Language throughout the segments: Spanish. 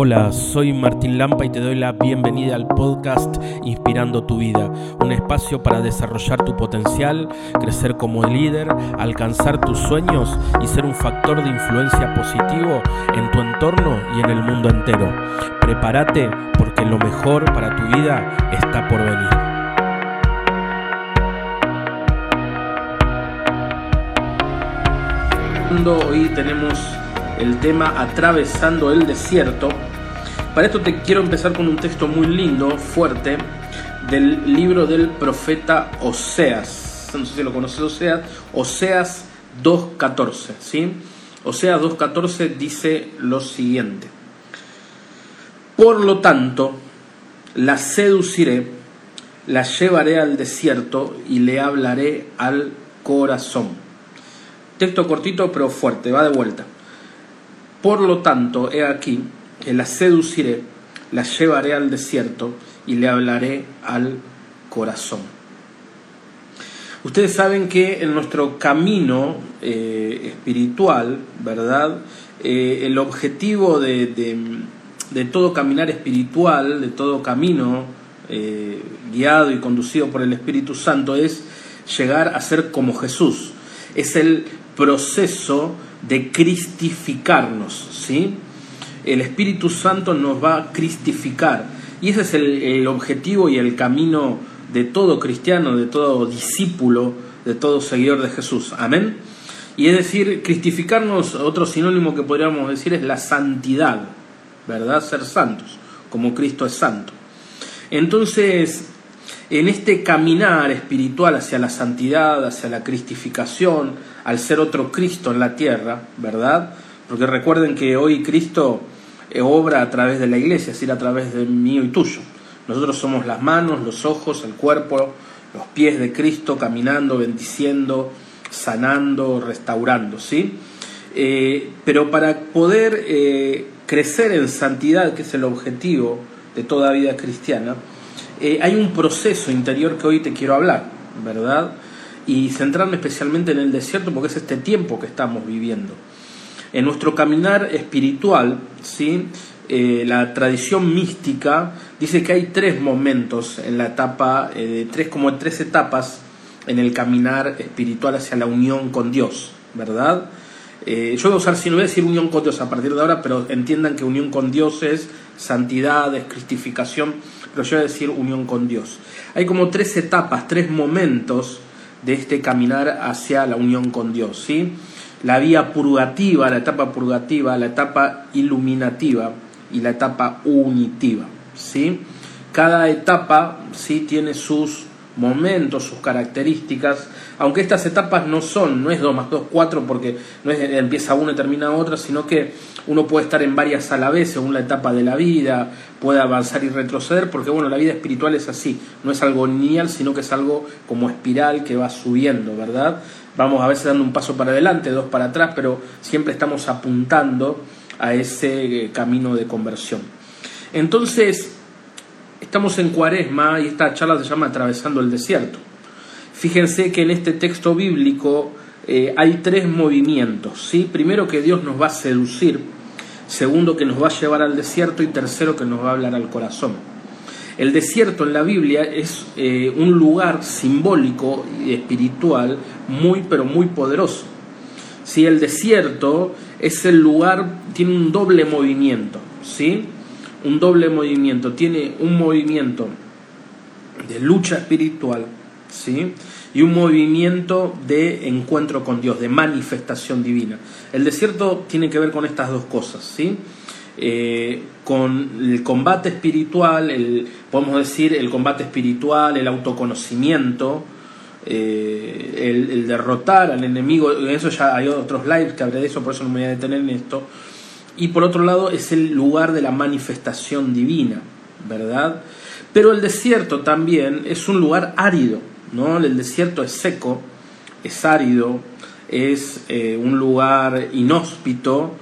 Hola, soy Martín Lampa y te doy la bienvenida al podcast Inspirando tu vida, un espacio para desarrollar tu potencial, crecer como líder, alcanzar tus sueños y ser un factor de influencia positivo en tu entorno y en el mundo entero. Prepárate porque lo mejor para tu vida está por venir. Hoy tenemos el tema Atravesando el desierto. Para esto te quiero empezar con un texto muy lindo, fuerte, del libro del profeta Oseas. No sé si lo conoces, Oseas. Oseas 2.14, ¿sí? Oseas 2.14 dice lo siguiente. Por lo tanto, la seduciré, la llevaré al desierto y le hablaré al corazón. Texto cortito pero fuerte, va de vuelta. Por lo tanto, he aquí la seduciré, la llevaré al desierto y le hablaré al corazón. Ustedes saben que en nuestro camino eh, espiritual, ¿verdad? Eh, el objetivo de, de, todo caminar espiritual, de todo camino eh, guiado y conducido por el Espíritu Santo es llegar a ser como Jesús. Es el proceso de cristificarnos, ¿sí? El Espíritu Santo nos va a cristificar y ese es el, objetivo y el camino de todo cristiano, de todo discípulo, de todo seguidor de Jesús. Amén. Y es decir, cristificarnos, otro sinónimo que podríamos decir es la santidad, ¿verdad? Ser santos, como Cristo es santo. Entonces, en este caminar espiritual hacia la santidad, hacia la cristificación, al ser otro Cristo en la tierra, ¿verdad? Porque recuerden que hoy Cristo eh, obra a través de la iglesia, es decir, a través de mío y tuyo. Nosotros somos las manos, los ojos, el cuerpo, los pies de Cristo caminando, bendiciendo, sanando, restaurando, ¿sí? Eh, pero para poder eh, crecer en santidad, que es el objetivo de toda vida cristiana, hay un proceso interior que hoy te quiero hablar, ¿verdad? y centrarme especialmente en el desierto porque es este tiempo que estamos viviendo. En nuestro caminar espiritual, ¿sí? Eh, la tradición mística dice que hay tres momentos en la etapa, eh, tres, como tres etapas en el caminar espiritual hacia la unión con Dios, ¿verdad? Eh, yo voy a usar, si no voy a decir unión con Dios a partir de ahora, pero entiendan que unión con Dios es santidad, es cristificación, pero yo voy a decir unión con Dios. Hay como tres etapas, tres momentos de este caminar hacia la unión con Dios, ¿sí? La vía purgativa, la etapa purgativa, la etapa iluminativa y la etapa unitiva, ¿sí? Cada etapa sí tiene sus momentos, sus características, aunque estas etapas no son, no es 2 más 2, 4, porque no es empieza una y termina otra, sino que uno puede estar en varias a la vez según la etapa de la vida, puede avanzar y retroceder, porque bueno, la vida espiritual es así, no es algo lineal, sino que es algo como espiral que va subiendo, ¿verdad? Vamos a veces dando un paso para adelante, dos para atrás, pero siempre estamos apuntando a ese eh, camino de conversión. Entonces, estamos en cuaresma y esta charla se llama Atravesando el Desierto. Fíjense que en este texto bíblico eh, hay tres movimientos. ¿sí? Primero que Dios nos va a seducir, segundo que nos va a llevar al desierto y tercero que nos va a hablar al corazón. El desierto en la Biblia es eh, un lugar simbólico y espiritual muy pero muy poderoso. Si el desierto es el lugar, tiene un doble movimiento, ¿sí? Un doble movimiento, tiene un movimiento de lucha espiritual ¿sí? y un movimiento de encuentro con Dios, de manifestación divina. El desierto tiene que ver con estas dos cosas, ¿sí? Eh, con el combate espiritual, el, podemos decir el combate espiritual, el autoconocimiento, eh, el, derrotar al enemigo, en eso ya hay otros lives que hablé de eso, por eso no me voy a detener en esto. Y por otro lado es el lugar de la manifestación divina, ¿verdad? Pero el desierto también es un lugar árido, ¿no? El desierto es seco, es árido, es eh, un lugar inhóspito.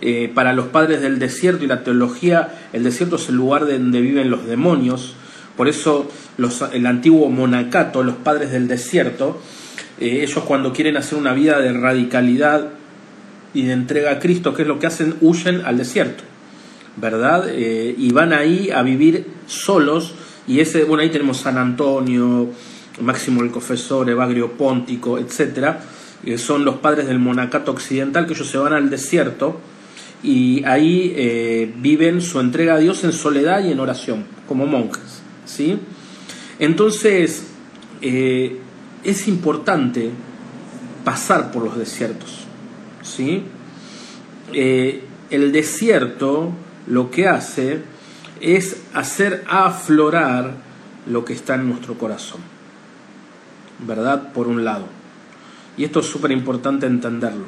Eh, para los padres del desierto y la teología, el desierto es el lugar donde viven los demonios. Por eso los, el antiguo monacato, los padres del desierto, eh, ellos cuando quieren hacer una vida de radicalidad y de entrega a Cristo, ¿qué es lo que hacen? Huyen al desierto. ¿verdad? Eh, y van ahí a vivir solos, y ese, bueno, ahí tenemos San Antonio, Máximo el Confesor, Evagrio Póntico, etcétera, que son los padres del monacato occidental, que ellos se van al desierto y ahí eh, viven su entrega a Dios en soledad y en oración, como monjes, ¿sí? Entonces, eh, es importante pasar por los desiertos, ¿sí? Eh, el desierto lo que hace es hacer aflorar lo que está en nuestro corazón, ¿verdad? Por un lado. Y esto es súper importante entenderlo.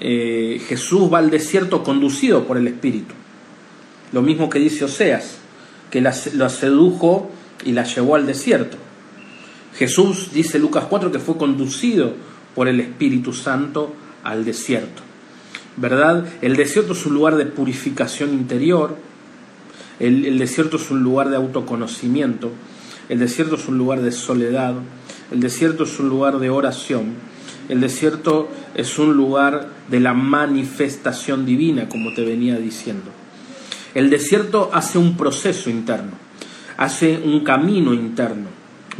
Eh, Jesús va al desierto conducido por el Espíritu. Lo mismo que dice Oseas, que la, sedujo y la llevó al desierto. Jesús, dice Lucas 4, que fue conducido por el Espíritu Santo al desierto. ¿Verdad? El desierto es un lugar de purificación interior, el desierto es un lugar de autoconocimiento, el desierto es un lugar de soledad, el desierto es un lugar de oración. El desierto es un lugar de la manifestación divina, como te venía diciendo. El desierto hace un proceso interno, hace un camino interno,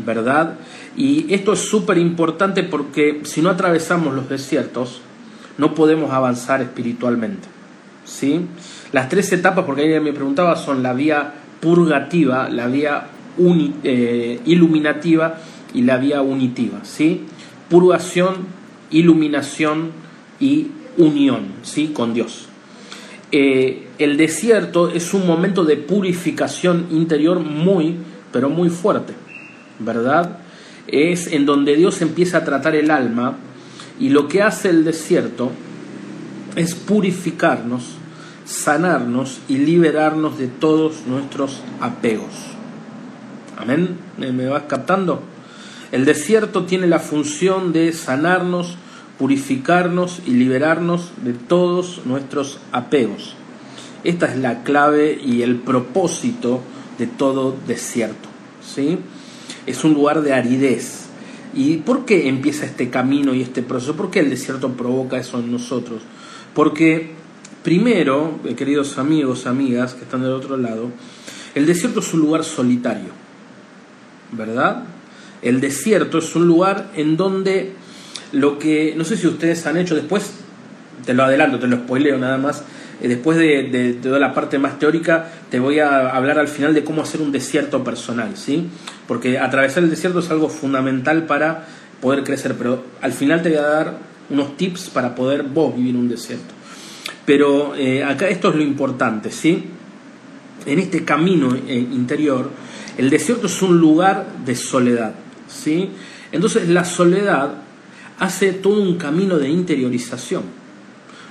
¿verdad? Y esto es súper importante porque si no atravesamos los desiertos, no podemos avanzar espiritualmente. ¿sí? Las tres etapas, porque alguien me preguntaba, son la vía purgativa, la vía eh, iluminativa y la vía unitiva, ¿sí? Purgación, iluminación y unión, ¿sí? Con Dios. Eh, el desierto es un momento de purificación interior muy, pero muy fuerte, ¿verdad? Es en donde Dios empieza a tratar el alma y lo que hace el desierto es purificarnos, sanarnos y liberarnos de todos nuestros apegos. Amén. ¿Me vas captando? El desierto tiene la función de sanarnos, purificarnos y liberarnos de todos nuestros apegos. Esta es la clave y el propósito de todo desierto. ¿sí? Es un lugar de aridez. ¿Y por qué empieza este camino y este proceso? ¿Por qué el desierto provoca eso en nosotros? Porque primero, eh, queridos amigos, amigas que están del otro lado, el desierto es un lugar solitario, ¿verdad? El desierto es un lugar en donde lo que, no sé si ustedes han hecho después, te lo adelanto, te lo spoileo nada más, después de, toda la parte más teórica, te voy a hablar al final de cómo hacer un desierto personal, ¿sí? Porque atravesar el desierto es algo fundamental para poder crecer, pero al final te voy a dar unos tips para poder vos vivir un desierto. Pero eh, acá esto es lo importante, ¿sí? En este camino eh, interior, el desierto es un lugar de soledad. ¿sí? Entonces la soledad hace todo un camino de interiorización.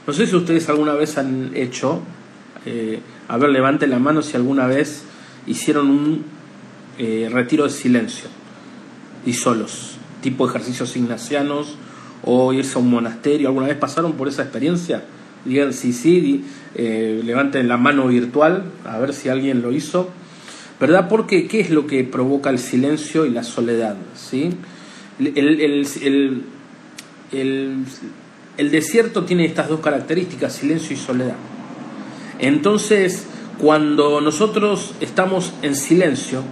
No sé si ustedes alguna vez han hecho, eh, a ver, levanten la mano si alguna vez hicieron un eh, retiro de silencio y solos, tipo ejercicios ignacianos o irse a un monasterio. ¿Alguna vez pasaron por esa experiencia? Digan si sí, eh, levanten la mano virtual, a ver si alguien lo hizo. ¿verdad? Porque ¿qué es lo que provoca el silencio y la soledad? ¿sí? El, el, desierto tiene estas dos características, silencio y soledad. Entonces, cuando nosotros estamos en silencio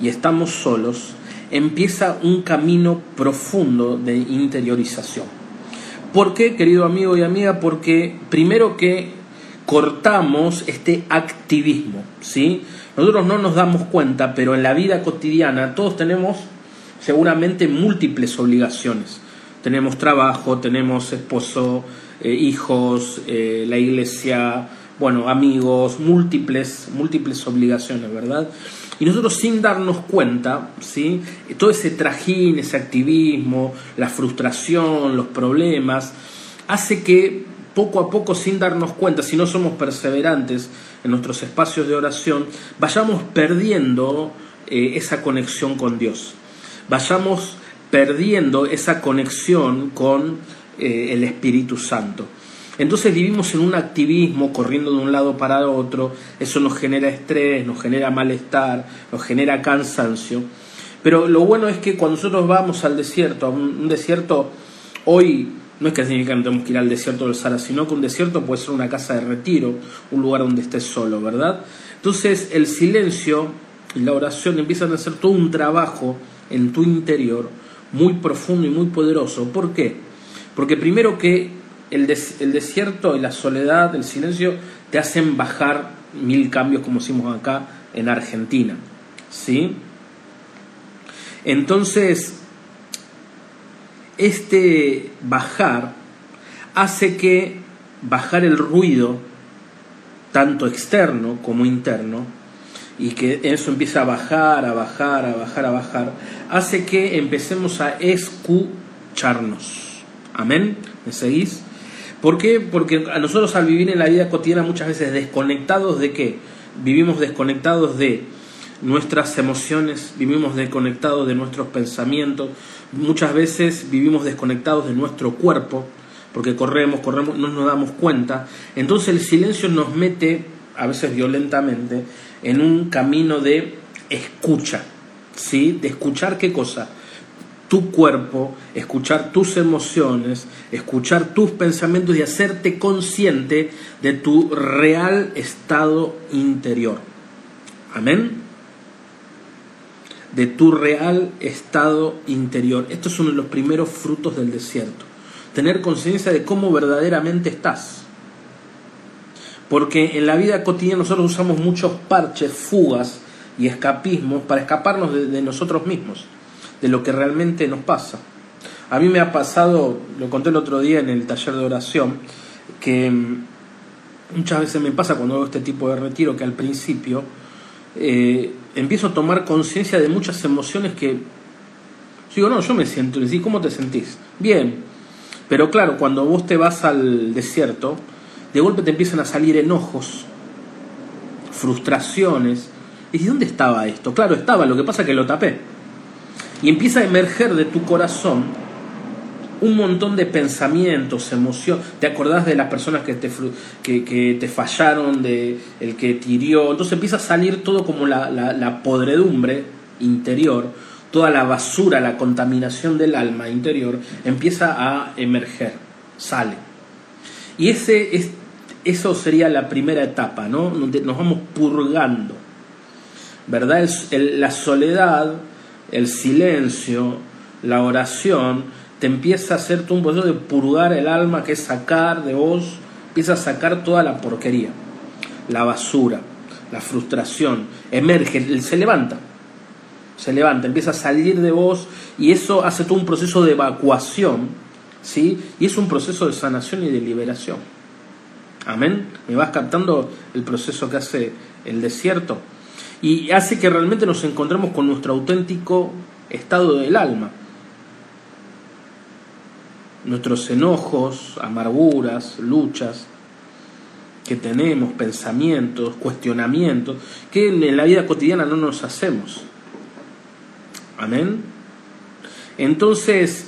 y estamos solos, empieza un camino profundo de interiorización. ¿Por qué, querido amigo y amiga? Porque primero que cortamos este activismo, ¿sí? Nosotros no nos damos cuenta, pero en la vida cotidiana todos tenemos seguramente múltiples obligaciones. Tenemos trabajo, tenemos esposo, eh, hijos, eh, la iglesia, bueno, amigos, múltiples, múltiples obligaciones, ¿verdad? Y nosotros sin darnos cuenta, ¿sí? Todo ese trajín, ese activismo, la frustración, los problemas, hace que poco a poco, sin darnos cuenta, si no somos perseverantes en nuestros espacios de oración, vayamos perdiendo eh, esa conexión con Dios. Vayamos perdiendo esa conexión con eh, el Espíritu Santo. Entonces vivimos en un activismo corriendo de un lado para otro, eso nos genera estrés, nos genera malestar, nos genera cansancio. Pero lo bueno es que cuando nosotros vamos al desierto, a un desierto hoy No es que significa que no tenemos que ir al desierto del Sahara, sino que un desierto puede ser una casa de retiro, un lugar donde estés solo, ¿verdad? Entonces el silencio y la oración empiezan a hacer todo un trabajo en tu interior muy profundo y muy poderoso. ¿Por qué? Porque primero que el, el desierto y la soledad, el silencio, te hacen bajar mil cambios, como hicimos acá en Argentina. ¿Sí? Entonces, este bajar hace que bajar el ruido, tanto externo como interno, y que eso empieza a bajar, a bajar, a bajar, a bajar, hace que empecemos a escucharnos. Amén. ¿Me seguís? ¿Por qué? Porque a nosotros al vivir en la vida cotidiana muchas veces desconectados de qué? Vivimos desconectados de nuestras emociones, vivimos desconectados de nuestros pensamientos, muchas veces vivimos desconectados de nuestro cuerpo, porque corremos, corremos, no nos damos cuenta. Entonces el silencio nos mete, a veces violentamente, en un camino de escucha, ¿sí? De escuchar qué cosa? Tu cuerpo, escuchar tus emociones, escuchar tus pensamientos y hacerte consciente de tu real estado interior. Amén de tu real estado interior. Esto es uno de los primeros frutos del desierto. Tener conciencia de cómo verdaderamente estás. Porque en la vida cotidiana nosotros usamos muchos parches, fugas y escapismos para escaparnos de, nosotros mismos, de lo que realmente nos pasa. A mí me ha pasado, lo conté el otro día en el taller de oración, que mm, muchas veces me pasa cuando hago este tipo de retiro que al principio eh, empiezo a tomar conciencia de muchas emociones que digo, no, yo me siento, y ¿cómo te sentís? Bien, pero claro, cuando vos te vas al desierto, de golpe te empiezan a salir enojos, frustraciones. Y ¿dónde estaba esto? Claro, estaba, lo que pasa es que lo tapé. Y empieza a emerger de tu corazón un montón de pensamientos, emociones. ¿Te acordás de las personas que te, que, te fallaron, de el que tirió? Entonces empieza a salir todo como la, la podredumbre interior, toda la basura, la contaminación del alma interior, empieza a emerger, sale. Y ese es, eso sería la primera etapa, ¿no? Nos vamos purgando, ¿verdad? la soledad, el silencio, la oración, te empieza a hacer un proceso de purgar el alma, que es sacar de vos, empieza a sacar toda la porquería, la basura, la frustración, emerge, se levanta, se levanta, empieza a salir de vos y eso hace todo un proceso de evacuación ¿sí? Y es un proceso de sanación y de liberación. Amén. ¿Me vas captando el proceso que hace el desierto? Y hace que realmente nos encontremos con nuestro auténtico estado del alma. Nuestros enojos, amarguras, luchas que tenemos, pensamientos, cuestionamientos, que en la vida cotidiana no nos hacemos. Amén. Entonces,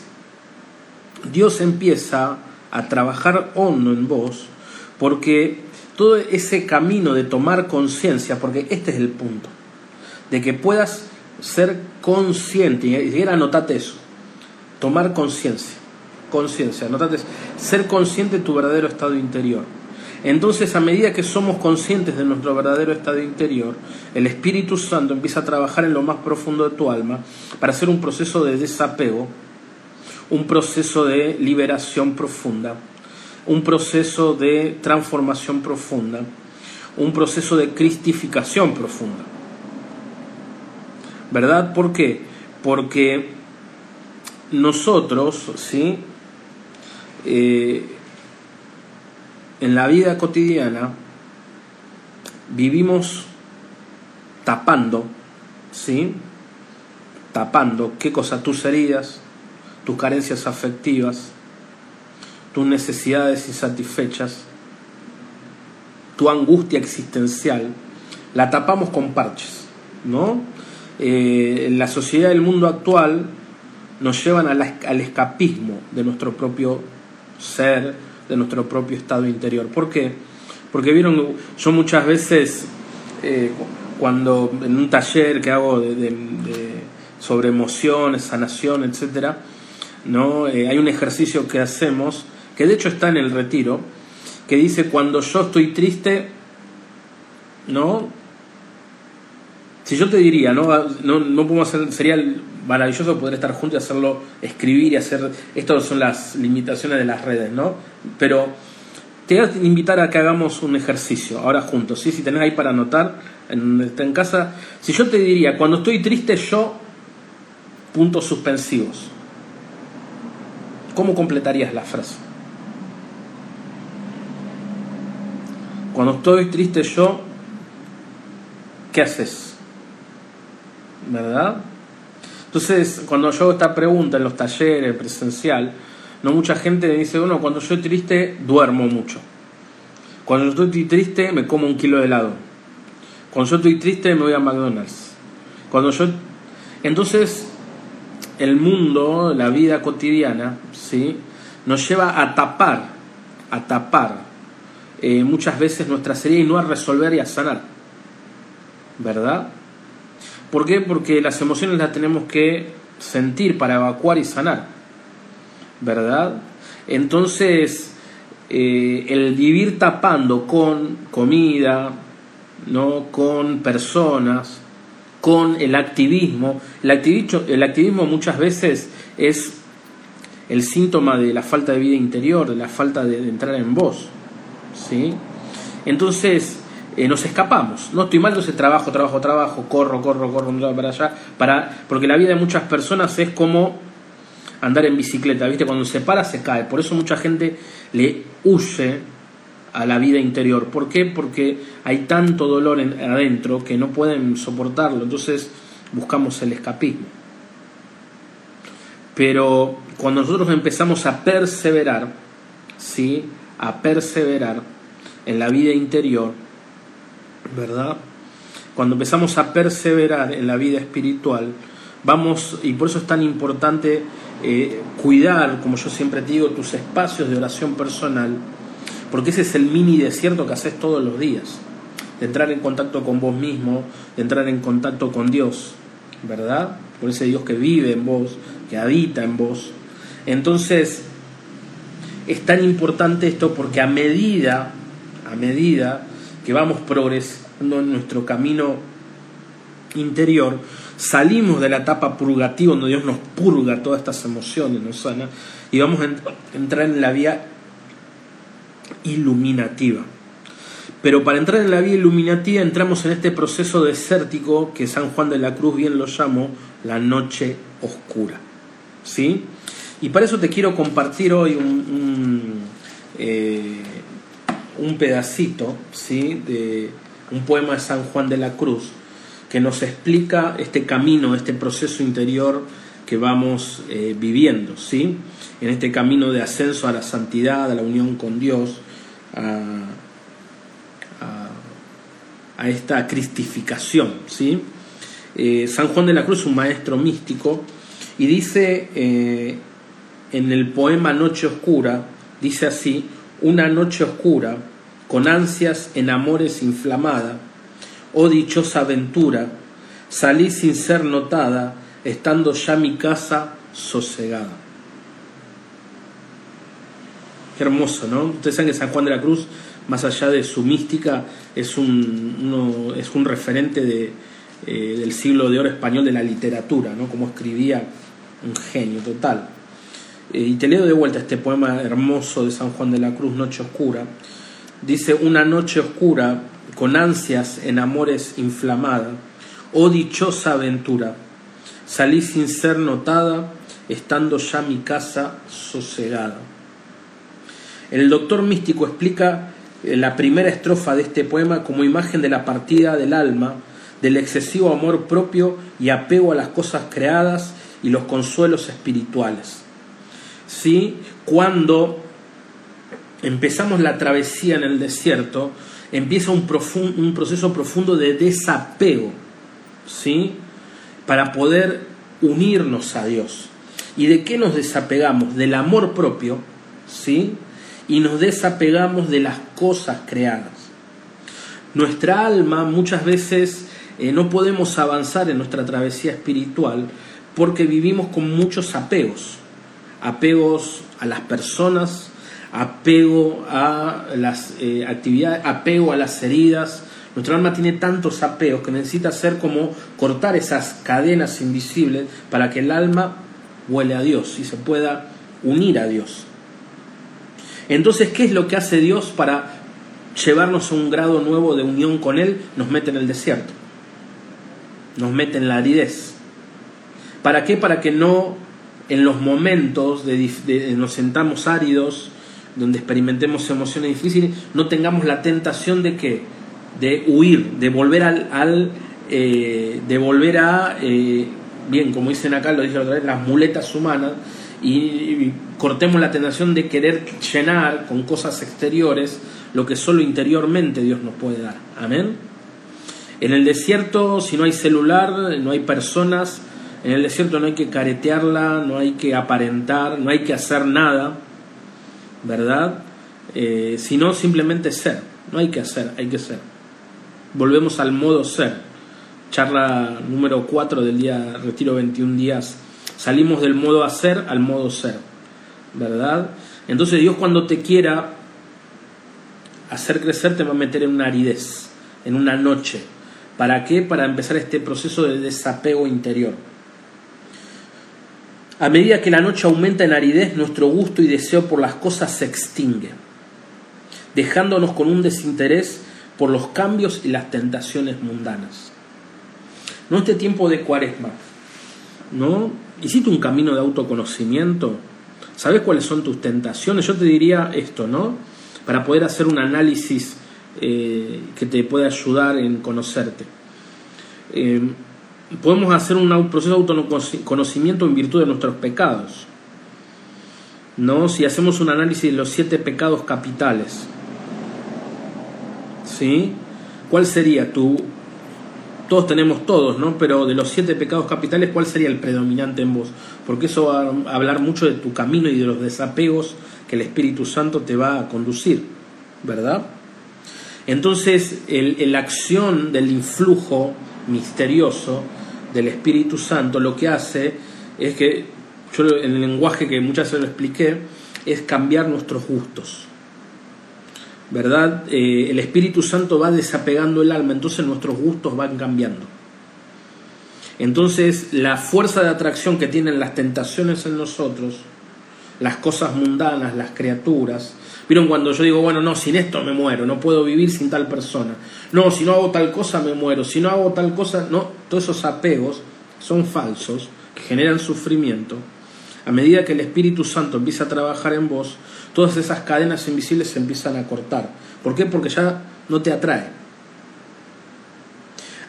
Dios empieza a trabajar hondo en vos porque todo ese camino de tomar conciencia, porque este es el punto, de que puedas ser consciente, y si anotate eso, tomar conciencia, conciencia, anotate ser consciente de tu verdadero estado interior. Entonces, a medida que somos conscientes de nuestro verdadero estado interior, el Espíritu Santo empieza a trabajar en lo más profundo de tu alma para hacer un proceso de desapego un proceso de liberación profunda, un proceso de transformación profunda, un proceso de cristificación profunda. ¿Verdad? ¿Por qué? Porque nosotros, ¿sí? Eh, en la vida cotidiana vivimos tapando, ¿sí? Tapando, ¿qué cosa? Tus heridas, tus carencias afectivas, tus necesidades insatisfechas, tu angustia existencial, la tapamos con parches, ¿no? Eh, la sociedad del mundo actual nos llevan al escapismo de nuestro propio ser, de nuestro propio estado interior. ¿Por qué? Porque vieron, yo muchas veces, eh, cuando en un taller que hago de, sobre emociones, sanación, etcétera, ¿no? Eh, hay un ejercicio que hacemos, que de hecho está en el retiro, que dice cuando yo estoy triste, ¿no? Si yo te diría, ¿no? No, no podemos hacer, sería maravilloso poder estar juntos y hacerlo, escribir y hacer, estas son las limitaciones de las redes, ¿no? Pero te voy a invitar a que hagamos un ejercicio ahora juntos, ¿sí? Si tenés ahí para anotar, en, está en casa, si yo te diría, cuando estoy triste yo, puntos suspensivos, ¿cómo completarías la frase? Cuando estoy triste yo, ¿qué haces? ¿Verdad? Entonces, cuando yo hago esta pregunta en los talleres presencial, no mucha gente me dice, bueno, cuando estoy triste duermo mucho. Cuando estoy triste me como un kilo de helado. Cuando yo estoy triste me voy a McDonald's. Cuando yo entonces el mundo, la vida cotidiana, ¿sí? nos lleva a tapar, a tapar eh, muchas veces nuestra serie y no a resolver y a sanar. ¿Verdad? ¿Por qué? Porque las emociones las tenemos que sentir para evacuar y sanar. ¿Verdad? Entonces, eh, el vivir tapando con comida, ¿no? con personas, con el activismo. El activismo, muchas veces es el síntoma de la falta de vida interior, de la falta de, de entrar en vos. ¿Sí? Entonces eh, nos escapamos. No estoy mal, entonces trabajo, trabajo, trabajo, corro, corro, corro para allá, para, porque la vida de muchas personas es como andar en bicicleta, ¿viste? Cuando se para se cae. Por eso mucha gente le huye a la vida interior. ¿Por qué? Porque hay tanto dolor adentro que no pueden soportarlo. Entonces buscamos el escapismo. Pero cuando nosotros empezamos a perseverar, ¿sí? A perseverar en la vida interior, ¿verdad? Cuando empezamos a perseverar en la vida espiritual, vamos, y por eso es tan importante eh, cuidar, como yo siempre te digo, tus espacios de oración personal, porque ese es el mini desierto que haces todos los días, de entrar en contacto con vos mismo, de entrar en contacto con Dios, ¿verdad? Por ese Dios que vive en vos, que habita en vos. Entonces, es tan importante esto porque a medida, a medida que vamos progresando en nuestro camino interior, salimos de la etapa purgativa donde Dios nos purga todas estas emociones, nos sana, y vamos a entrar en la vía iluminativa. Pero para entrar en la vía iluminativa entramos en este proceso desértico que San Juan de la Cruz bien lo llamó la noche oscura. ¿Sí? Y para eso te quiero compartir hoy un, un, eh, pedacito ¿sí? de un poema de San Juan de la Cruz que nos explica este camino, este proceso interior que vamos eh, viviendo, ¿sí? en este camino de ascenso a la santidad, a la unión con Dios, a, a, esta cristificación. ¿sí? Eh, San Juan de la Cruz es un maestro místico y dice en el poema Noche Oscura, dice así, una noche oscura, con ansias en amores inflamada, oh dichosa aventura, salí sin ser notada, estando ya mi casa sosegada. Qué hermoso, ¿no? Ustedes saben que San Juan de la Cruz, más allá de su mística, es un, es un referente de, eh, del siglo de oro español de la literatura, ¿no? Como escribía un genio total. Eh, y te leo de vuelta este poema hermoso de San Juan de la Cruz, Noche Oscura. Dice, una noche oscura, con ansias en amores inflamada, oh dichosa aventura, salí sin ser notada, estando ya mi casa sosegada. El doctor místico explica eh, la primera estrofa de este poema como imagen de la partida del alma, del excesivo amor propio y apego a las cosas creadas y los consuelos espirituales. ¿Sí? Cuando empezamos la travesía en el desierto, empieza un, proceso profundo de desapego, ¿sí? Para poder unirnos a Dios. ¿Y de qué nos desapegamos? Del amor propio, ¿sí? Y nos desapegamos de las cosas creadas. Nuestra alma muchas veces eh, no podemos avanzar en nuestra travesía espiritual porque vivimos con muchos apegos apegos a las personas, apego a las eh, actividades, apego a las heridas. Nuestra alma tiene tantos apegos que necesita hacer como cortar esas cadenas invisibles para que el alma huele a Dios y se pueda unir a Dios. Entonces, ¿qué es lo que hace Dios para llevarnos a un grado nuevo de unión con Él? Nos mete en el desierto, nos mete en la aridez. ¿Para qué? Para que no en los momentos de, nos sentamos áridos, donde experimentemos emociones difíciles, no tengamos la tentación de que de huir, de volver al, eh, de volver a eh, bien, como dicen acá, lo dije otra vez, las muletas humanas y, cortemos la tentación de querer llenar con cosas exteriores lo que solo interiormente Dios nos puede dar. Amén. En el desierto, si no hay celular, no hay personas, en el desierto no hay que caretearla, no hay que aparentar, no hay que hacer nada, ¿verdad? Eh, sino simplemente ser, no hay que hacer, hay que ser. Volvemos al modo ser charla número 4 del día Retiro 21 días. Salimos del modo hacer al modo ser, ¿verdad? Entonces Dios cuando te quiera hacer crecer te va a meter en una aridez, en una noche. ¿Para qué? Para empezar este proceso de desapego interior. A medida que la noche aumenta en aridez, nuestro gusto y deseo por las cosas se extingue, dejándonos con un desinterés por los cambios y las tentaciones mundanas no este tiempo de cuaresma, ¿no? Hiciste un camino de autoconocimiento, ¿sabes cuáles son tus tentaciones? Yo te diría esto, ¿no? Para poder hacer un análisis eh, que te pueda ayudar en conocerte. Eh, podemos hacer un proceso de autoconocimiento en virtud de nuestros pecados. ¿no? Si hacemos un análisis de los siete pecados capitales, ¿sí? ¿Cuál sería tu todos tenemos todos, ¿no? Pero de los siete pecados capitales, ¿cuál sería el predominante en vos? Porque eso va a hablar mucho de tu camino y de los desapegos que el Espíritu Santo te va a conducir, ¿verdad? Entonces, la acción del influjo misterioso del Espíritu Santo lo que hace es que, yo en el lenguaje que muchas veces lo expliqué, es cambiar nuestros gustos. ¿verdad? Eh, el Espíritu Santo va desapegando el alma, entonces nuestros gustos van cambiando. Entonces la fuerza de atracción que tienen las tentaciones en nosotros, las cosas mundanas, las criaturas, vieron cuando yo digo, bueno, no, sin esto me muero, no puedo vivir sin tal persona, no, si no hago tal cosa me muero, si no hago tal cosa, no, todos esos apegos son falsos, que generan sufrimiento. A medida que el Espíritu Santo empieza a trabajar en vos, todas esas cadenas invisibles se empiezan a cortar. ¿Por qué? Porque ya no te atrae.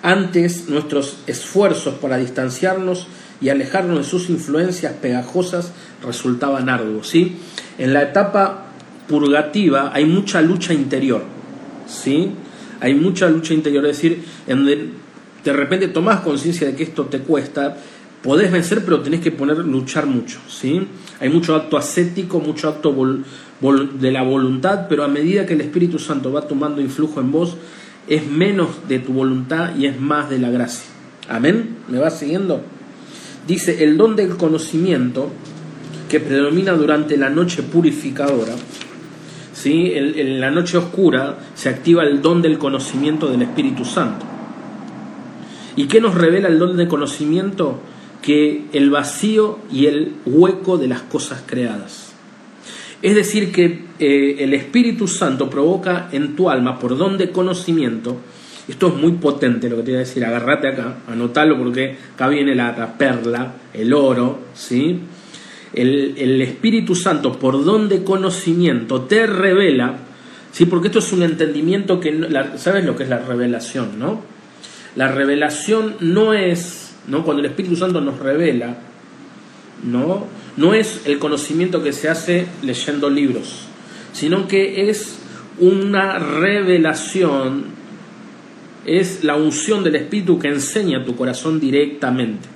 Antes nuestros esfuerzos para distanciarnos y alejarnos de sus influencias pegajosas resultaban arduos. ¿sí? En la etapa purgativa hay mucha lucha interior. ¿sí? Hay mucha lucha interior, es decir, en de repente tomás conciencia de que esto te cuesta podés vencer, pero tenés que poner luchar mucho, ¿sí? Hay mucho acto ascético, mucho acto de la voluntad, pero a medida que el Espíritu Santo va tomando influjo en vos, es menos de tu voluntad y es más de la gracia. Amén. ¿Me vas siguiendo? Dice, el don del conocimiento que predomina durante la noche purificadora, ¿sí? en la noche oscura se activa el don del conocimiento del Espíritu Santo. ¿Y qué nos revela el don del conocimiento? que el vacío y el hueco de las cosas creadas. Es decir, que eh, el Espíritu Santo provoca en tu alma, por don de conocimiento, esto es muy potente lo que te voy a decir, agárrate acá, anotalo porque acá viene la, perla, el oro, ¿sí? El, el, Espíritu Santo, por don de conocimiento, te revela, ¿sí? Porque esto es un entendimiento que, ¿sabes lo que es la revelación, no? La revelación no es ¿no? Cuando el Espíritu Santo nos revela, ¿no? No es el conocimiento que se hace leyendo libros, sino que es una revelación, es la unción del Espíritu que enseña tu corazón directamente.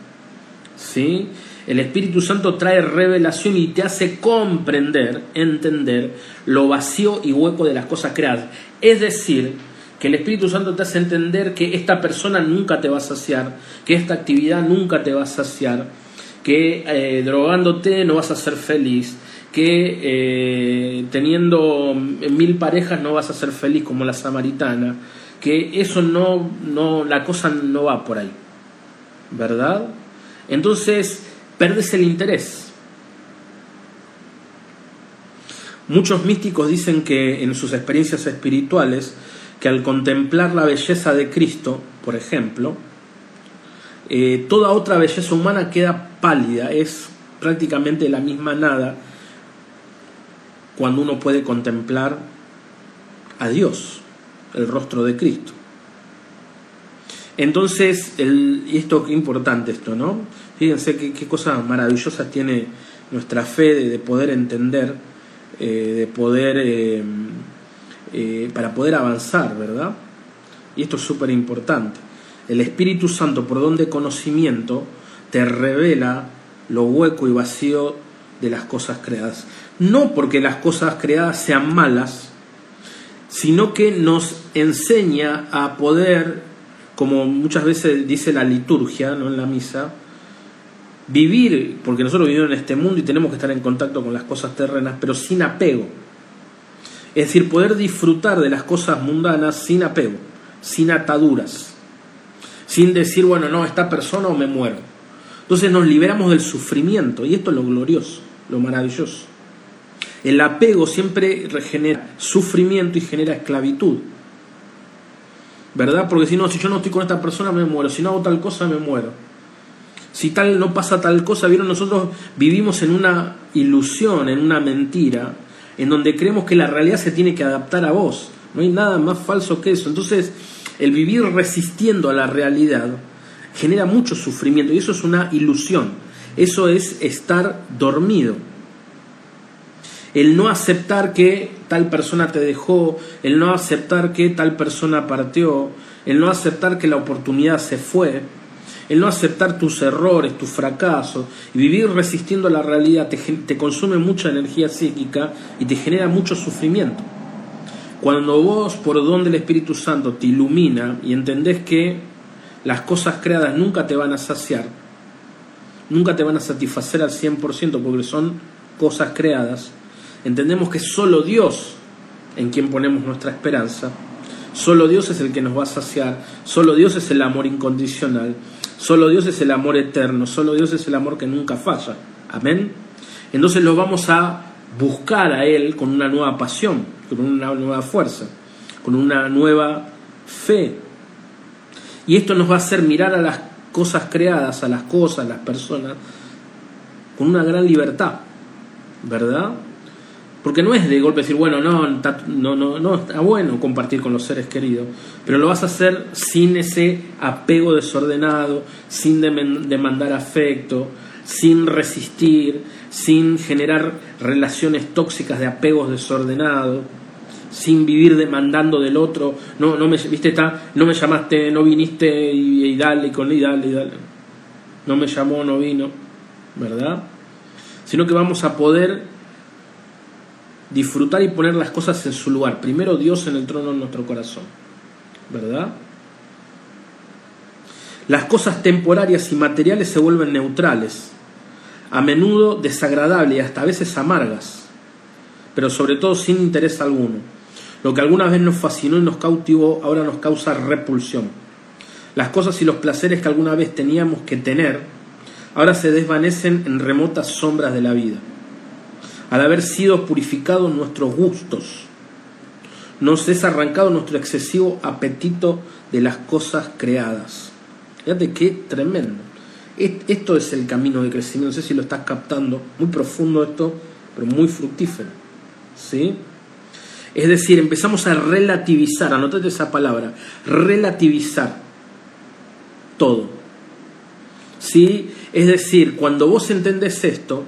¿Sí? El Espíritu Santo trae revelación y te hace comprender, entender lo vacío y hueco de las cosas creadas. Es decir, que el Espíritu Santo te hace entender que esta persona nunca te va a saciar, que esta actividad nunca te va a saciar, que eh, drogándote no vas a ser feliz, que eh, teniendo mil parejas no vas a ser feliz como la samaritana, que eso no, no, la cosa no va por ahí, ¿verdad? Entonces, perdes el interés. Muchos místicos dicen que en sus experiencias espirituales, que al contemplar la belleza de Cristo, por ejemplo, eh, toda otra belleza humana queda pálida, es prácticamente la misma nada cuando uno puede contemplar a Dios el rostro de Cristo. Entonces, y esto qué importante esto, ¿no? Fíjense qué, qué cosa maravillosa tiene nuestra fe de, poder entender, eh, de poder, eh, eh, para poder avanzar, ¿verdad? Y esto es súper importante. El Espíritu Santo, por don de conocimiento, te revela lo hueco y vacío de las cosas creadas. No porque las cosas creadas sean malas, sino que nos enseña a poder, como muchas veces dice la liturgia, ¿no? en la misa, vivir, porque nosotros vivimos en este mundo y tenemos que estar en contacto con las cosas terrenas, pero sin apego. Es decir, poder disfrutar de las cosas mundanas sin apego, sin ataduras, sin decir, bueno, no, esta persona o me muero. Entonces nos liberamos del sufrimiento y esto es lo glorioso, lo maravilloso. El apego siempre genera sufrimiento y genera esclavitud. ¿Verdad? Porque si no, si yo no estoy con esta persona me muero, si no hago tal cosa me muero. Si tal no pasa tal cosa, vieron, nosotros vivimos en una ilusión, en una mentira, en donde creemos que la realidad se tiene que adaptar a vos. No hay nada más falso que eso. Entonces, el vivir resistiendo a la realidad genera mucho sufrimiento y eso es una ilusión. Eso es estar dormido el no aceptar que tal persona te dejó, el no aceptar que tal persona partió, el no aceptar que la oportunidad se fue, el no aceptar tus errores, tus fracasos y vivir resistiendo la realidad te, consume mucha energía psíquica y te genera mucho sufrimiento. Cuando vos, por don del Espíritu Santo, te ilumina y entendés que las cosas creadas nunca te van a saciar, nunca te van a satisfacer al 100% porque son cosas creadas, entendemos que solo Dios en quien ponemos nuestra esperanza, solo Dios es el que nos va a saciar, solo Dios es el amor incondicional, solo Dios es el amor eterno, solo Dios es el amor que nunca falla. Amén. Entonces lo vamos a buscar a Él con una nueva pasión, con una nueva fuerza, con una nueva fe. Y esto nos va a hacer mirar a las cosas creadas, a las cosas, a las personas, con una gran libertad, ¿verdad? Porque no es de golpe decir, bueno, no, no, no, no, está bueno compartir con los seres queridos, pero lo vas a hacer sin ese apego desordenado, sin demandar afecto, sin resistir, sin generar relaciones tóxicas de apegos desordenados, sin vivir demandando del otro, no, no me, viste, está, no me llamaste, no viniste y, dale, y con y dale, y dale. No me llamó, no vino, ¿verdad? Sino que vamos a poder disfrutar y poner las cosas en su lugar. Primero Dios en el trono de nuestro corazón, ¿verdad? Las cosas temporarias y materiales se vuelven neutrales, a menudo desagradables y hasta a veces amargas, pero sobre todo sin interés alguno. Lo que alguna vez nos fascinó y nos cautivó ahora nos causa repulsión. Las cosas y los placeres que alguna vez teníamos que tener ahora se desvanecen en remotas sombras de la vida al haber sido purificados nuestros gustos, nos es arrancado nuestro excesivo apetito de las cosas creadas. Fíjate qué tremendo. Esto es el camino de crecimiento, no sé si lo estás captando, muy profundo esto, pero muy fructífero. ¿Sí? Es decir, empezamos a relativizar, anotate esa palabra, relativizar todo. ¿Sí? Es decir, cuando vos entendés esto,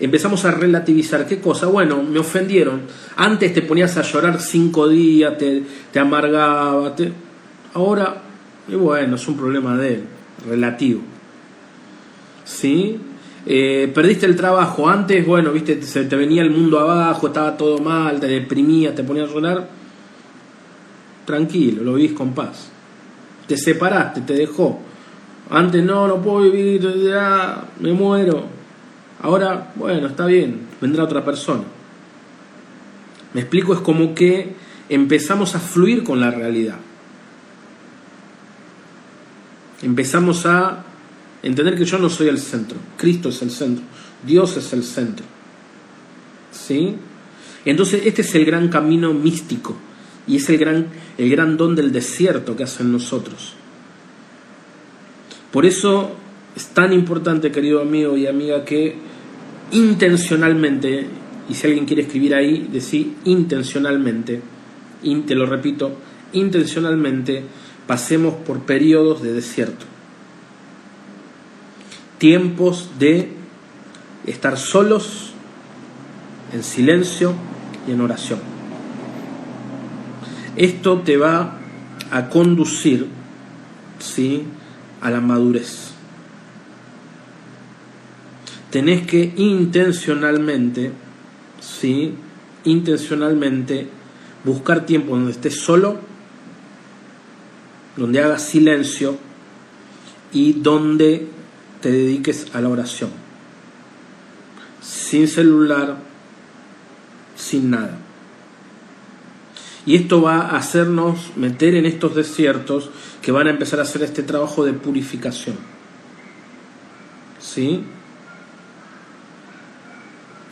empezamos a relativizar. ¿Qué cosa? Bueno, me ofendieron. Antes te ponías a llorar cinco días, te, te amargaba. Ahora, y bueno, es un problema de él, relativo. ¿Sí? Eh, perdiste el trabajo. Antes, bueno, viste, se te venía el mundo abajo, estaba todo mal, te deprimías, te ponías a llorar. Tranquilo, lo vivís con paz. Te separaste, te dejó. Antes no, no puedo vivir, ya, me muero. Ahora, bueno, está bien, vendrá otra persona. Me explico, es como que empezamos a fluir con la realidad. Empezamos a entender que yo no soy el centro, Cristo es el centro, Dios es el centro. ¿Sí? Entonces, este es el gran camino místico y es el gran, el gran don del desierto que hacen nosotros. Por eso es tan importante, querido amigo y amiga, que intencionalmente, y si alguien quiere escribir ahí, decir intencionalmente, te lo repito, intencionalmente pasemos por periodos de desierto. Tiempos de estar solos, en silencio y en oración. Esto te va a conducir ¿sí? a la madurez. Tenés que intencionalmente, ¿sí? intencionalmente buscar tiempo donde estés solo, donde hagas silencio y donde te dediques a la oración. Sin celular, sin nada. Y esto va a hacernos meter en estos desiertos que van a empezar a hacer este trabajo de purificación. ¿Sí?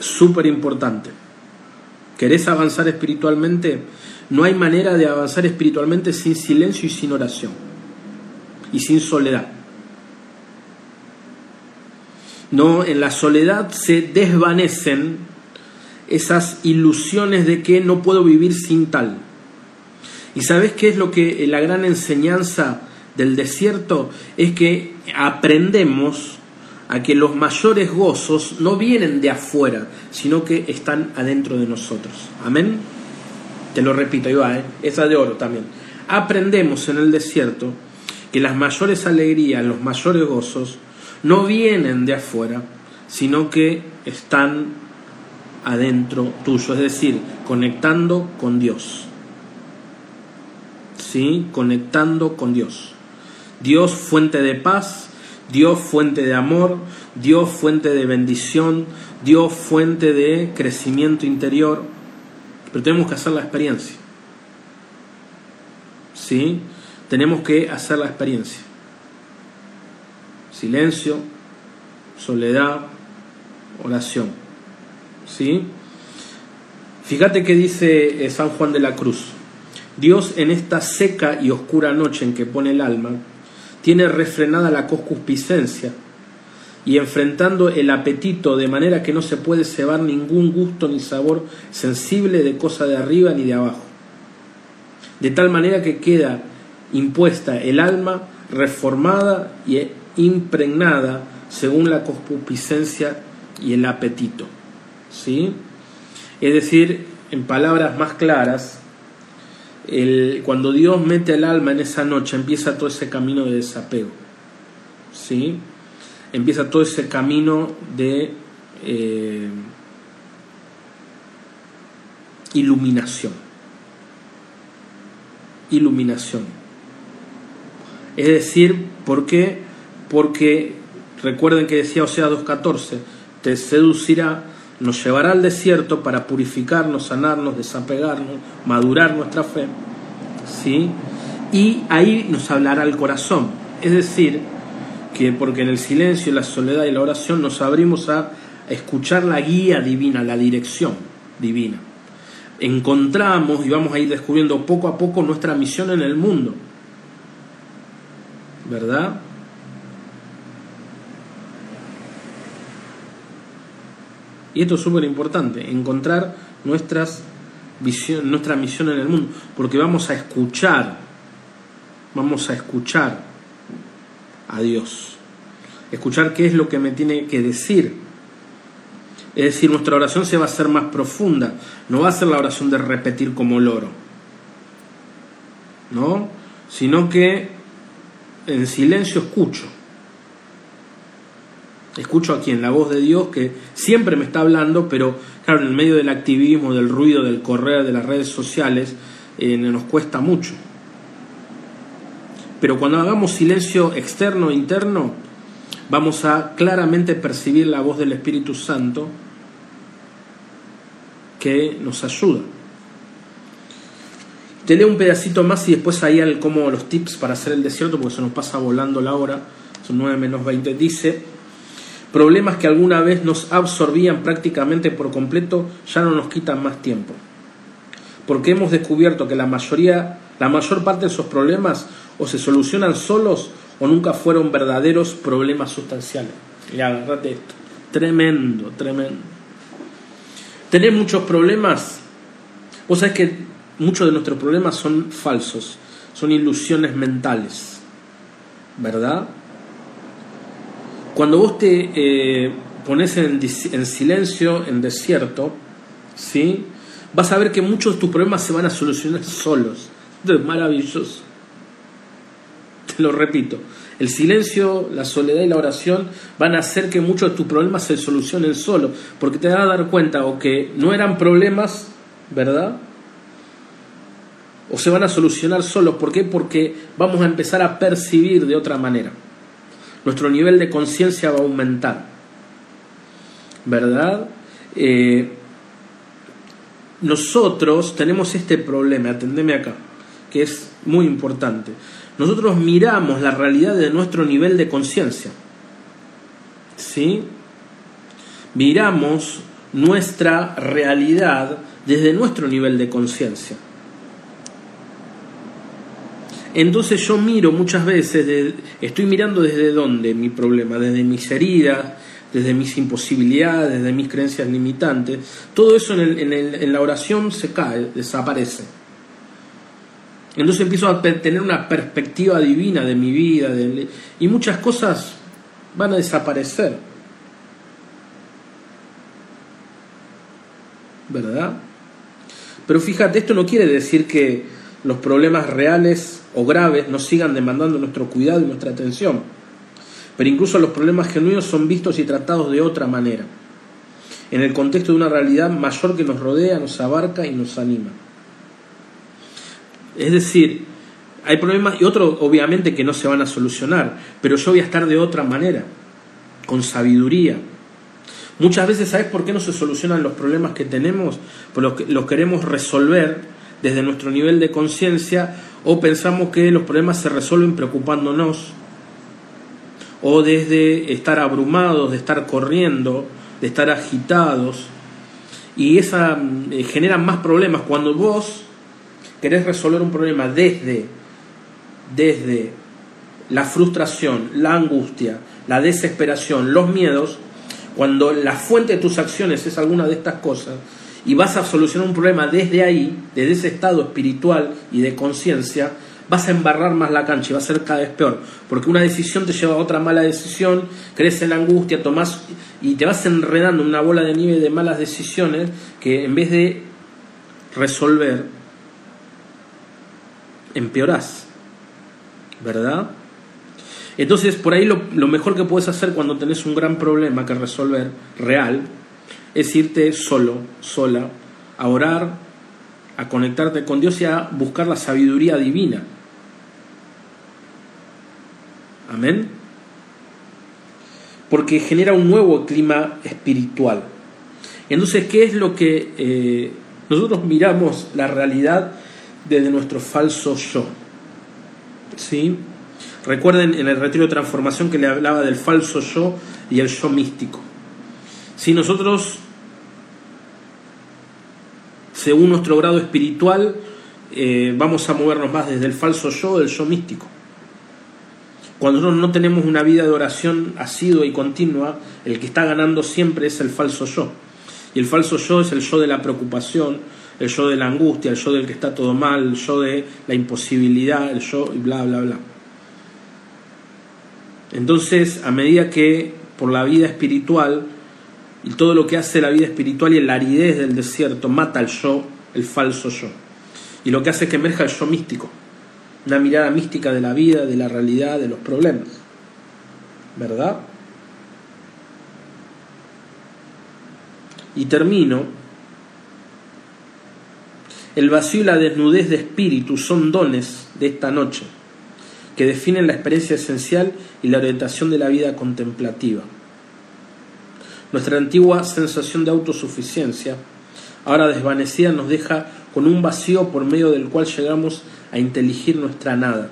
Súper importante. ¿Querés avanzar espiritualmente? No hay manera de avanzar espiritualmente sin silencio y sin oración. Y sin soledad. No, en la soledad se desvanecen esas ilusiones de que no puedo vivir sin tal. ¿Y sabes qué es lo que la gran enseñanza del desierto? Es que aprendemos a que los mayores gozos no vienen de afuera, sino que están adentro de nosotros. Amén. Te lo repito, ahí va, ¿eh? esa de oro también. Aprendemos en el desierto que las mayores alegrías, los mayores gozos, no vienen de afuera, sino que están adentro tuyo, es decir, conectando con Dios. ¿Sí? Conectando con Dios. Dios fuente de paz, Dios fuente de amor, Dios fuente de bendición, Dios fuente de crecimiento interior. Pero tenemos que hacer la experiencia. ¿Sí? Tenemos que hacer la experiencia. Silencio, soledad, oración. ¿Sí? Fíjate que dice eh, San Juan de la Cruz. Dios en esta seca y oscura noche en que pone el alma, tiene refrenada la concupiscencia y enfrentando el apetito de manera que no se puede cebar ningún gusto ni sabor sensible de cosa de arriba ni de abajo. De tal manera que queda impuesta el alma reformada y impregnada según la concupiscencia y el apetito. ¿Sí? Es decir, en palabras más claras, cuando Dios mete el alma en esa noche, empieza todo ese camino de desapego. ¿Sí? Empieza todo ese camino de eh, iluminación. Iluminación. Es decir, ¿por qué? Porque recuerden que decía Osea 2.14, te seducirá nos llevará al desierto para purificarnos, sanarnos, desapegarnos, madurar nuestra fe, ¿sí? Y ahí nos hablará el corazón, es decir, que porque en el silencio, la soledad y la oración nos abrimos a escuchar la guía divina, la dirección divina. Encontramos y vamos a ir descubriendo poco a poco nuestra misión en el mundo, ¿verdad? Y esto es súper importante, encontrar nuestras visión, nuestra misión en el mundo, porque vamos a escuchar, vamos a escuchar a Dios, escuchar qué es lo que me tiene que decir. Es decir, nuestra oración se va a hacer más profunda, no va a ser la oración de repetir como loro, ¿no? Sino que en silencio escucho escucho aquí en la voz de Dios que siempre me está hablando, pero claro, en el medio del activismo, del ruido, del correr, de las redes sociales, eh, nos cuesta mucho. Pero cuando hagamos silencio externo e interno, vamos a claramente percibir la voz del Espíritu Santo que nos ayuda. Te leo un pedacito más y después ahí como los tips para hacer el desierto, porque se nos pasa volando la hora, son 9 menos 20. Dice, problemas que alguna vez nos absorbían prácticamente por completo ya no nos quitan más tiempo. Porque hemos descubierto que la mayoría, la mayor parte de esos problemas o se solucionan solos o nunca fueron verdaderos problemas sustanciales. Y agarrate esto. Tremendo, tremendo. Tener muchos problemas. Vos sabés que muchos de nuestros problemas son falsos, son ilusiones mentales. ¿Verdad? Cuando vos te eh, pones en, en, silencio, en desierto, ¿sí? vas a ver que muchos de tus problemas se van a solucionar solos. Esto es maravilloso. Te lo repito. El silencio, la soledad y la oración van a hacer que muchos de tus problemas se solucionen solos, porque te vas a dar cuenta o que no eran problemas, ¿verdad? O se van a solucionar solos. ¿Por qué? Porque vamos a empezar a percibir de otra manera. Nuestro nivel de conciencia va a aumentar. ¿Verdad? Eh, nosotros tenemos este problema, atendeme acá, que es muy importante nosotros miramos la realidad de nuestro nivel de conciencia. ¿Sí? Miramos nuestra realidad desde nuestro nivel de conciencia. Entonces yo miro muchas veces, estoy mirando desde dónde mi problema, desde mis heridas, desde mis imposibilidades, desde mis creencias limitantes. Todo eso en, la oración se cae, desaparece. Entonces empiezo a tener una perspectiva divina de mi vida y muchas cosas van a desaparecer. ¿Verdad? Pero fíjate, esto no quiere decir que los problemas reales o graves no sigan demandando nuestro cuidado y nuestra atención. Pero incluso los problemas genuinos son vistos y tratados de otra manera, en el contexto de una realidad mayor que nos rodea, nos abarca y nos anima. Es decir, hay problemas y otros obviamente que no se van a solucionar, pero yo voy a estar de otra manera, con sabiduría. Muchas veces, ¿sabes por qué no se solucionan los problemas que tenemos? Porque los queremos resolver desde nuestro nivel de conciencia o pensamos que los problemas se resuelven preocupándonos o desde estar abrumados, de estar corriendo, de estar agitados. Y esa eh, genera más problemas cuando vos querés resolver un problema desde, desde la frustración, la angustia, la desesperación, los miedos, cuando la fuente de tus acciones es alguna de estas cosas, y vas a solucionar un problema desde ahí, desde ese estado espiritual y de conciencia, vas a embarrar más la cancha y va a ser cada vez peor, porque una decisión te lleva a otra mala decisión, crees en la angustia, tomás y te vas enredando en una bola de nieve de malas decisiones que en vez de resolver, empeorás, ¿verdad? Entonces, por ahí lo, lo, mejor que puedes hacer cuando tenés un gran problema que resolver, real, es irte solo, sola, a orar, a conectarte con Dios y a buscar la sabiduría divina. Amén. Porque genera un nuevo clima espiritual. Entonces, ¿qué es lo que eh, nosotros miramos la realidad desde nuestro falso yo. ¿Sí? Recuerden en el retiro de transformación que le hablaba del falso yo y el yo místico. Si nosotros, según nuestro grado espiritual, eh, vamos a movernos más desde el falso yo del yo místico. Cuando no tenemos una vida de oración asidua y continua, el que está ganando siempre es el falso yo. Y el falso yo es el yo de la preocupación, el yo de la angustia, el yo del que está todo mal, el yo de la imposibilidad, el yo y bla, bla, bla. Entonces, a medida que por la vida espiritual y todo lo que hace la vida espiritual y la aridez del desierto mata al yo, el falso yo. Y lo que hace que emerja el yo místico, una mirada mística de la vida, de la realidad, de los problemas. ¿Verdad? Y termino el vacío y la desnudez de espíritu son dones de esta noche que definen la experiencia esencial y la orientación de la vida contemplativa. Nuestra antigua sensación de autosuficiencia, ahora desvanecida, nos deja con un vacío por medio del cual llegamos a inteligir nuestra nada.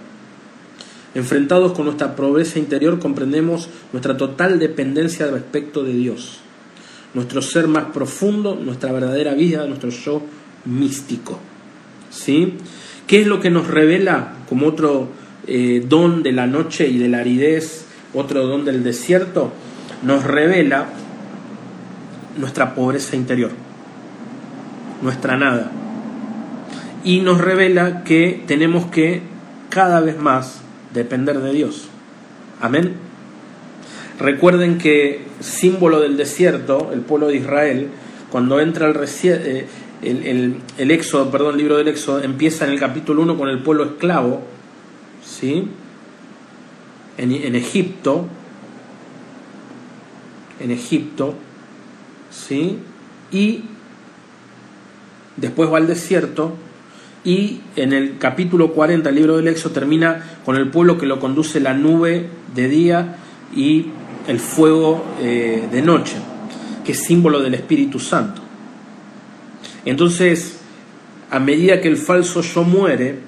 Enfrentados con nuestra pobreza interior comprendemos nuestra total dependencia respecto de Dios, nuestro ser más profundo, nuestra verdadera vida, nuestro yo místico. ¿Sí? ¿Qué es lo que nos revela como otro eh, don de la noche y de la aridez, otro don del desierto? Nos revela nuestra pobreza interior, nuestra nada. Y nos revela que tenemos que cada vez más depender de Dios. Amén. Recuerden que símbolo del desierto, el pueblo de Israel, cuando entra el, eh, el, el, Éxodo, perdón, el libro del Éxodo, empieza en el capítulo 1 con el pueblo esclavo, ¿sí? En, en Egipto, en Egipto, ¿sí? Y después va al desierto y en el capítulo 40 del libro del Éxodo termina con el pueblo que lo conduce la nube de día y el fuego eh, de noche, que es símbolo del Espíritu Santo. Entonces, a medida que el falso yo muere,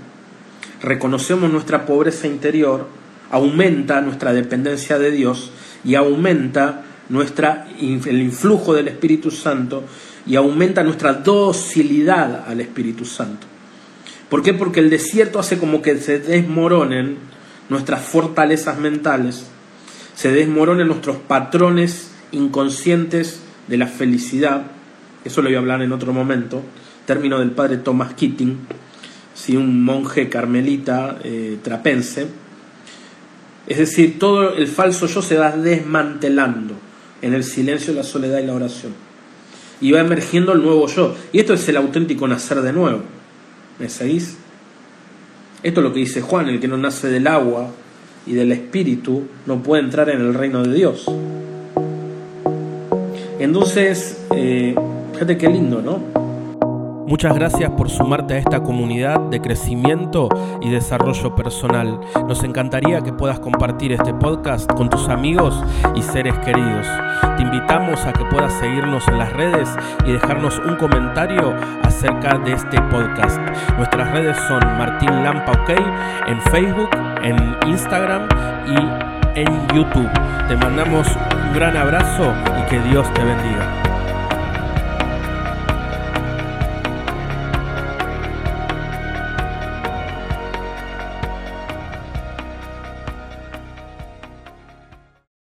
reconocemos nuestra pobreza interior, aumenta nuestra dependencia de Dios y aumenta nuestra, el influjo del Espíritu Santo y aumenta nuestra docilidad al Espíritu Santo. ¿Por qué? Porque el desierto hace como que se desmoronen nuestras fortalezas mentales, se desmoronen nuestros patrones inconscientes de la felicidad, eso lo voy a hablar en otro momento, término del padre Thomas Keating, un monje carmelita eh, trapense. Es decir, todo el falso yo se va desmantelando en el silencio, la soledad y la oración. Y va emergiendo el nuevo yo. Y esto es el auténtico nacer de nuevo. ¿Me seguís? Esto es lo que dice Juan, el que no nace del agua y del espíritu no puede entrar en el reino de Dios. Entonces, eh, fíjate qué lindo, ¿no? Muchas gracias por sumarte a esta comunidad de crecimiento y desarrollo personal. Nos encantaría que puedas compartir este podcast con tus amigos y seres queridos. Te invitamos a que puedas seguirnos en las redes y dejarnos un comentario acerca de este podcast. Nuestras redes son Martín Lampa OK en Facebook, en Instagram y en YouTube. Te mandamos un gran abrazo y que Dios te bendiga.